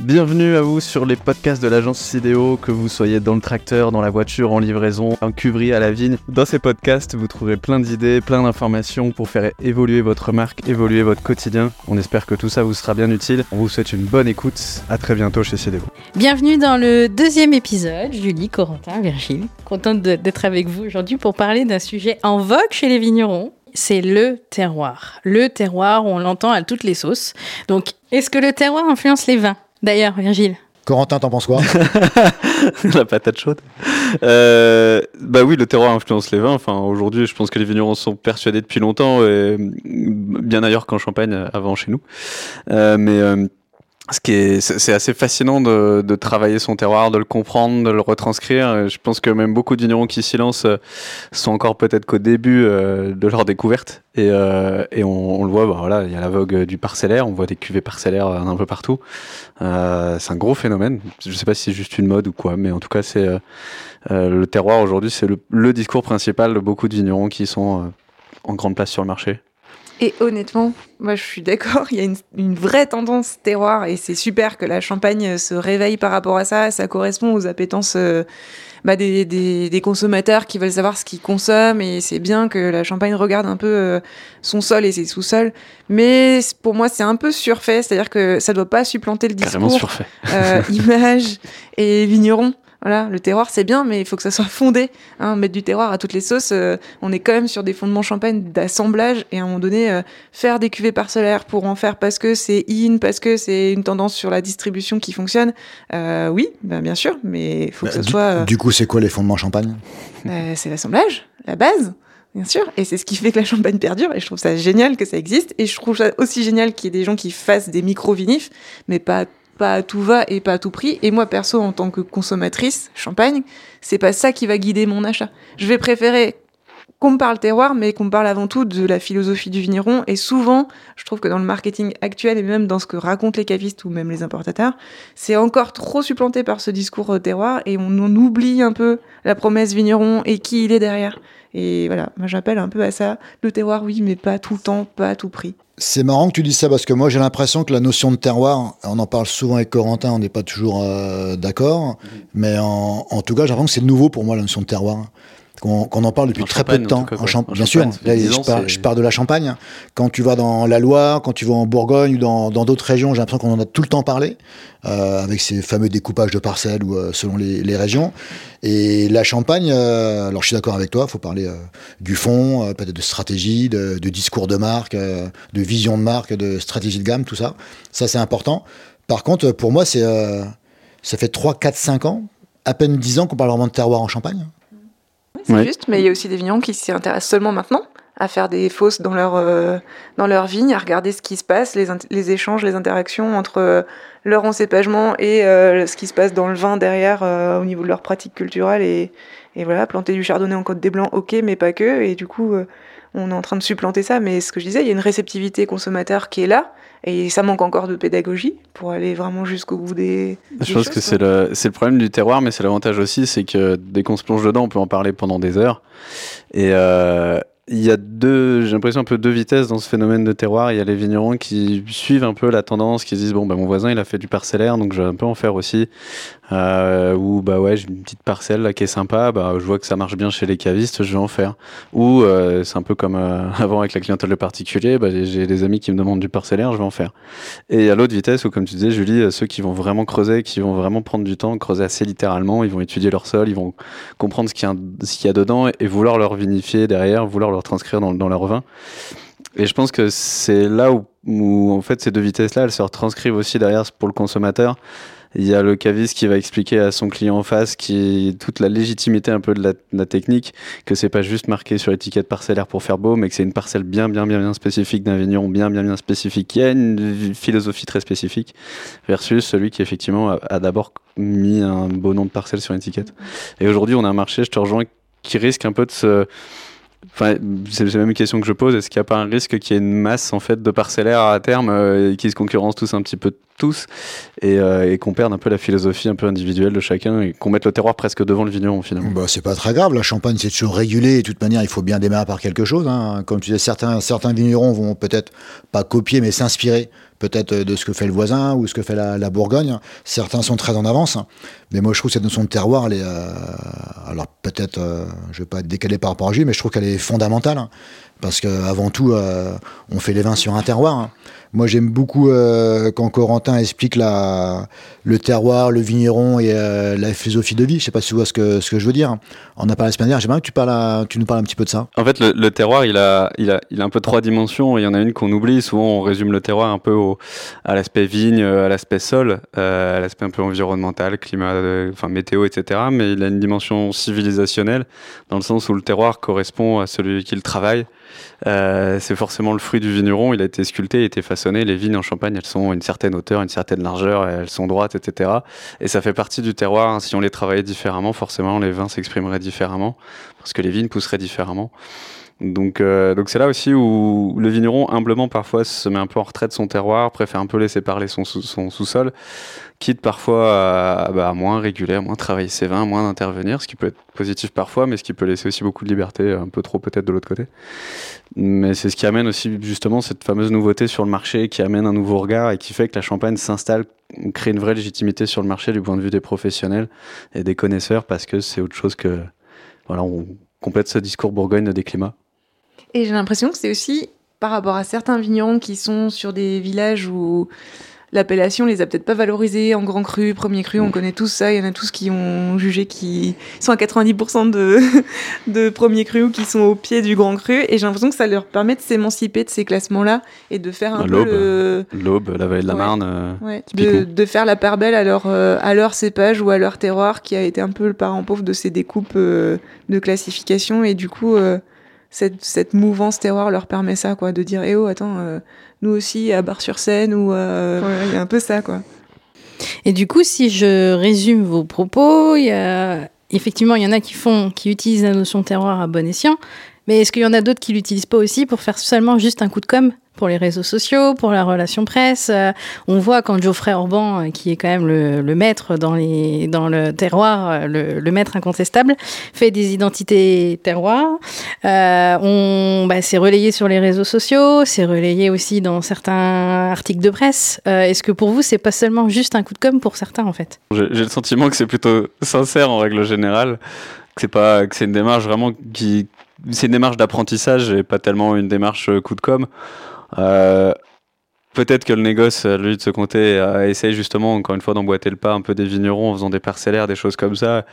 Bienvenue à vous sur les podcasts de l'agence Sidéo, que vous soyez dans le tracteur, dans la voiture, en livraison, en cuverie à la vigne. Dans ces podcasts, vous trouverez plein d'idées, plein d'informations pour faire évoluer votre marque, évoluer votre quotidien. On espère que tout ça vous sera bien utile. On vous souhaite une bonne écoute. À très bientôt chez Sidéo. Bienvenue dans le deuxième épisode. Julie, Corentin, Virgile, contente d'être avec vous aujourd'hui pour parler d'un sujet en vogue chez les vignerons c'est le terroir. Le terroir, on l'entend à toutes les sauces. Donc, est-ce que le terroir influence les vins? D'ailleurs, Virgile. Corentin, t'en penses quoi La patate chaude. Euh, bah oui, le terroir influence les vins. Enfin, aujourd'hui, je pense que les vignerons sont persuadés depuis longtemps, et bien ailleurs qu'en Champagne, avant chez nous. Euh, mais euh, ce qui est, c'est assez fascinant de, de, travailler son terroir, de le comprendre, de le retranscrire. Je pense que même beaucoup de vignerons qui s'y lancent euh, sont encore peut-être qu'au début euh, de leur découverte. Et, euh, et on, le voit, bah voilà, il y a la vogue du parcellaire, on voit des cuvées parcellaires un peu partout. Euh, c'est un gros phénomène. Je ne sais pas si c'est juste une mode ou quoi, mais en tout cas, c'est le terroir aujourd'hui, c'est le, le, discours principal de beaucoup de vignerons qui sont en grande place sur le marché. Et honnêtement, moi je suis d'accord, il y a une, une, vraie tendance terroir et c'est super que la Champagne se réveille par rapport à ça. Ça correspond aux appétences euh, bah, des, des, des, consommateurs qui veulent savoir ce qu'ils consomment et c'est bien que la Champagne regarde un peu euh, son sol et ses sous-sols. Mais pour moi c'est un peu surfait, c'est-à-dire que ça doit pas supplanter le discours euh, image et vigneron. Voilà, le terroir c'est bien, mais il faut que ça soit fondé. Hein, mettre du terroir à toutes les sauces, euh, on est quand même sur des fondements champagne d'assemblage et à un moment donné, euh, faire des cuvées parcellaires pour en faire parce que c'est in, parce que c'est une tendance sur la distribution qui fonctionne, euh, oui, ben bien sûr, mais il faut que bah, ça soit. Du coup, c'est quoi les fondements champagne? C'est l'assemblage, la base. Bien sûr, et c'est ce qui fait que la champagne perdure, et je trouve ça génial que ça existe, et je trouve ça aussi génial qu'il y ait des gens qui fassent des micro-vinifs, mais pas pas à tout va et pas à tout prix. Et moi, perso, en tant que consommatrice champagne, c'est pas ça qui va guider mon achat. Je vais préférer qu'on me parle terroir, mais qu'on me parle avant tout de la philosophie du vigneron. Et souvent, je trouve que dans le marketing actuel et même dans ce que racontent les cavistes ou même les importateurs, c'est encore trop supplanté par ce discours terroir et on, on oublie un peu la promesse vigneron et qui il est derrière. Et voilà, j'appelle un peu à ça le terroir, oui, mais pas tout le temps, pas à tout prix. C'est marrant que tu dises ça parce que moi j'ai l'impression que la notion de terroir, on en parle souvent avec Corentin, on n'est pas toujours euh, d'accord, mmh. mais en, en, tout cas j'ai l'impression que c'est nouveau pour moi la notion de terroir qu'on qu en parle depuis en très peu de temps. Cas, en, Champ en, bien sûr, là, je, pars, je, pars, de la Champagne. Quand tu vas dans la Loire, quand tu vas en Bourgogne ou dans d'autres régions, j'ai l'impression qu'on en a tout le temps parlé, euh, avec ces fameux découpages de parcelles ou euh, selon les, les, régions. Et la Champagne, euh, alors je suis d'accord avec toi, il faut parler du fond, peut-être de stratégie, de, de, discours de marque, de vision de marque, de stratégie de gamme, tout ça. Ça, c'est important. Par contre, pour moi, c'est ça fait 3, 4, 5 ans, à peine 10 ans qu'on parle vraiment de terroir en Champagne c'est ouais. juste, mais il y a aussi des vignerons qui s'y intéressent seulement maintenant à faire des fosses dans leur, euh, dans leur vigne, à regarder ce qui se passe, les, les échanges, les interactions entre euh, leur encépagement et euh, ce qui se passe dans le vin derrière euh, au niveau de leur pratique culturelle. Et, et, voilà, planter du chardonnay en Côte des Blancs, ok, mais pas que. Et du coup, euh, on est en train de supplanter ça. Mais ce que je disais, il y a une réceptivité consommateur qui est là. Et ça manque encore de pédagogie pour aller vraiment jusqu'au bout des. Je des pense choses, que c'est le, le problème du terroir, mais c'est l'avantage aussi, c'est que dès qu'on se plonge dedans, on peut en parler pendant des heures. Et euh, il y a deux, j'ai l'impression un peu deux vitesses dans ce phénomène de terroir. Il y a les vignerons qui suivent un peu la tendance, qui se disent bon bah mon voisin il a fait du parcellaire, donc je vais un peu en faire aussi. Euh, ou bah ouais j'ai une petite parcelle là qui est sympa, bah je vois que ça marche bien chez les cavistes, je vais en faire. Ou euh, c'est un peu comme euh, avant avec la clientèle de particulier, bah, j'ai des amis qui me demandent du parcellaire, je vais en faire. Et à l'autre vitesse où comme tu disais Julie, ceux qui vont vraiment creuser, qui vont vraiment prendre du temps, creuser assez littéralement, ils vont étudier leur sol, ils vont comprendre ce qu'il y, a dedans et, vouloir leur vinifier derrière, vouloir leur transcrire dans, leur vin. Et je pense que c'est là où, où, en fait, ces deux vitesses-là, elles se retranscrivent aussi derrière pour le consommateur. Il y a le caviste qui va expliquer à son client en face qui toute la légitimité un peu de la, technique, que c'est pas juste marqué sur l'étiquette parcellaire pour faire beau, mais que c'est une parcelle bien, bien, bien, bien spécifique d'un vigneron bien, bien, bien spécifique, qui a une philosophie très spécifique, versus celui qui effectivement a, a d'abord mis un beau nom de parcelle sur l'étiquette. Et aujourd'hui, on a un marché, je te rejoins, qui risque un peu de se Enfin, c'est la même question que je pose. Est-ce qu'il n'y a pas un risque qu'il y ait une masse en fait de parcellaires à terme euh, qui se concurrencent tous un petit peu tous et, euh, et qu'on perde un peu la philosophie un peu individuelle de chacun et qu'on mette le terroir presque devant le vigneron finalement? Bah, C'est pas très grave. La Champagne c'est toujours régulé. De toute manière, il faut bien démarrer par quelque chose. Hein. Comme tu disais, certains certains vignerons vont peut-être pas copier mais s'inspirer peut-être de ce que fait le voisin ou ce que fait la, Bourgogne. Certains sont très en avance, mais moi je trouve cette notion de terroir, est, alors peut-être, je vais pas être décalé par rapport à Jules, mais je trouve qu'elle est fondamentale parce qu'avant tout, on fait les vins sur un terroir. Hein. Moi, j'aime beaucoup euh, quand Corentin explique le terroir, le vigneron et euh, la philosophie de vie. Je sais pas si tu vois ce que, je veux dire. On a parlé la semaine dernière. J'aimerais que tu, nous parles un petit peu de ça. En fait, le, terroir, il a, un peu trois dimensions. Il y en a une qu'on oublie. Souvent, on résume le terroir un peu à l'aspect vigne, à l'aspect sol, euh, à l'aspect un peu environnemental, climat, météo, etc. Mais il a une dimension civilisationnelle dans le sens où le terroir correspond à celui qui le travaille. Euh, c'est forcément le fruit du vigneron. Il a été sculpté, il a été façonné. Les vignes en Champagne, elles sont une certaine hauteur, une certaine largeur, elles sont droites, etc. Et ça fait partie du terroir. Si on les travaillait différemment, forcément, les vins s'exprimeraient différemment parce que les vignes pousseraient différemment. Donc, euh, donc c'est là aussi où le vigneron, humblement, parfois se met un peu en retrait de son terroir, préfère un peu laisser parler son, sous-sol, quitte parfois bah, à, moins réguler, à moins travailler ses vins, moins d'intervenir, ce qui peut être positif parfois, mais ce qui peut laisser aussi beaucoup de liberté, un peu trop peut-être de l'autre côté. Mais c'est ce qui amène aussi justement cette fameuse nouveauté sur le marché, qui amène un nouveau regard et qui fait que la Champagne s'installe, crée une vraie légitimité sur le marché du point de vue des professionnels et des connaisseurs, parce que c'est autre chose que... Voilà, on complète ce discours Bourgogne des climats. Et j'ai l'impression que c'est aussi par rapport à certains vignerons qui sont sur des villages où l'appellation les a peut-être pas valorisés en grand cru, premier cru, on mm. connaît tous ça, il y en a tous qui ont jugé qu'ils sont à 90% de, de premier cru ou qui sont au pied du grand cru, et j'ai l'impression que ça leur permet de s'émanciper de ces classements-là et de faire un peu L'aube, la vallée de la Marne. Euh, de, faire la part belle à leur, euh, à leur cépage ou à leur terroir qui a été un peu le parent pauvre de ces découpes euh, de classification, et du coup cette, cette, mouvance terroir leur permet ça, quoi, de dire, eh oh, attends, euh, nous aussi à Bar-sur-Seine, ou euh, il y a un peu ça, quoi. Et du coup, si je résume vos propos, il y a, effectivement, il y en a qui font, qui utilisent la notion terroir à bon escient, mais est-ce qu'il y en a d'autres qui l'utilisent pas aussi pour faire seulement juste un coup de com' pour les réseaux sociaux, pour la relation presse. Euh, on voit quand Geoffrey Orban, euh, qui est quand même le, maître dans, le terroir, euh, le, maître incontestable, fait des identités terroirs. on, bah, c'est relayé sur les réseaux sociaux, c'est relayé aussi dans certains articles de presse. est-ce que pour vous, c'est pas seulement juste un coup de com pour certains en fait? J'ai le sentiment que c'est plutôt sincère en règle générale, que que c'est une démarche vraiment qui c'est une démarche d'apprentissage et pas tellement une démarche coup de com'. Euh, peut-être que le négoce, lui, de ce côté, a essayé justement, encore une fois, d'emboîter le pas un peu des vignerons en faisant des parcellaires, des choses comme ça,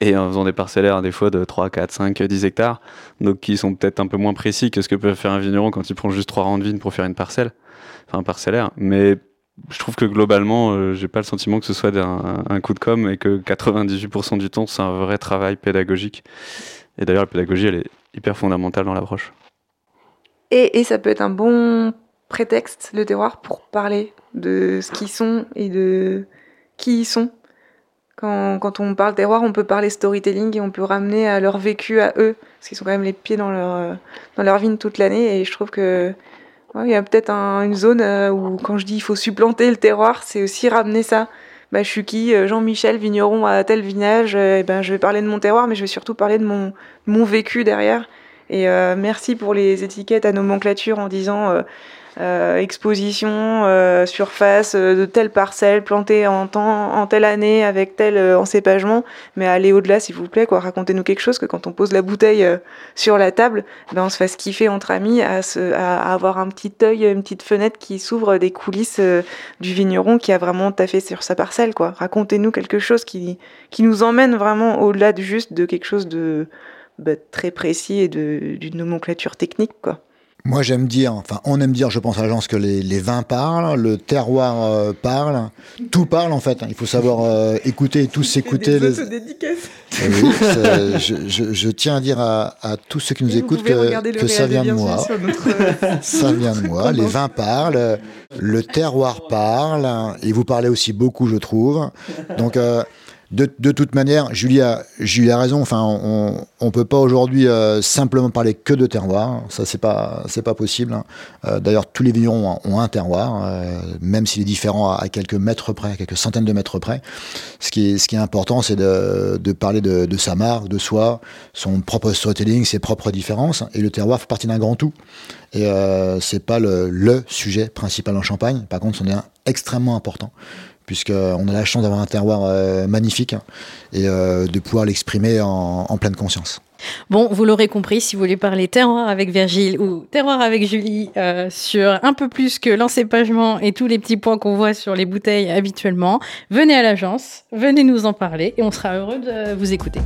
et en faisant des parcellaires, des fois, de 3, 4, 5, 10 hectares, donc qui sont peut-être un peu moins précis que ce que peut faire un vigneron quand il prend juste 3 rangs de vigne pour faire une parcelle, enfin un parcellaire. Mais je trouve que globalement, euh, j'ai pas le sentiment que ce soit un, un, coup de com' et que 98% du temps, c'est un vrai travail pédagogique. Et d'ailleurs, la pédagogie, elle est hyper fondamentale dans l'approche. Et, ça peut être un bon prétexte, le terroir, pour parler de ce qu'ils sont et de qui ils sont. Quand, on parle terroir, on peut parler storytelling et on peut ramener à leur vécu à eux, parce qu'ils sont quand même les pieds dans leur, dans leur vigne toute l'année. Et je trouve que il y a peut-être une zone euh, où, quand je dis il faut supplanter le terroir, c'est aussi ramener ça. Bah, je suis qui euh, Jean-Michel, vigneron à tel vinage. Euh, et ben, je vais parler de mon terroir, mais je vais surtout parler de mon, mon vécu derrière. Et euh, merci pour les étiquettes à nomenclature en disant euh, euh, exposition, surface de telle parcelle plantée en, temps, en telle année avec tel encépagement. Mais allez au-delà, s'il vous plaît, quoi. Racontez-nous quelque chose que quand on pose la bouteille sur la table, ben, on se fasse kiffer entre amis à, se, à, avoir un petit œil, une petite fenêtre qui s'ouvre des coulisses du vigneron qui a vraiment taffé sur sa parcelle, quoi. Racontez-nous quelque chose qui, qui nous emmène vraiment au-delà de juste de quelque chose de bah, très précis et d'une nomenclature technique. Quoi. Moi, j'aime dire, enfin, on aime dire, je pense à l'agence, que les, les, vins parlent, le terroir euh, parle, tout parle en fait. Il faut savoir euh, écouter et tous s'écouter. Les... Eh oui, je, je, tiens à dire à, à tous ceux qui nous écoutent que, que ça vient de moi. ça vient de moi. Les vins parlent, le terroir parle, et vous parlez aussi beaucoup, je trouve. Donc, euh, de, toute manière, Julie a, raison. On ne peut pas aujourd'hui euh, simplement parler que de terroir. Ça, c'est pas, pas possible. Hein. Euh, d'ailleurs, tous les vignerons ont, un terroir, euh, même s'il est différent à, quelques mètres près, à quelques centaines de mètres près. Ce qui est, important, c'est de, parler de, sa marque, de soi, son propre storytelling, ses propres différences. Et le terroir fait partie d'un grand tout. Et c'est pas le, sujet principal en Champagne. Par contre, c'en est extrêmement important puisqu'on a la chance d'avoir un terroir euh, magnifique et euh, de pouvoir l'exprimer en, pleine conscience. Bon, vous l'aurez compris, si vous voulez parler terroir avec Virgile ou terroir avec Julie euh, sur un peu plus que l'encépagement et tous les petits points qu'on voit sur les bouteilles habituellement, venez à l'agence, venez nous en parler et on sera heureux de vous écouter.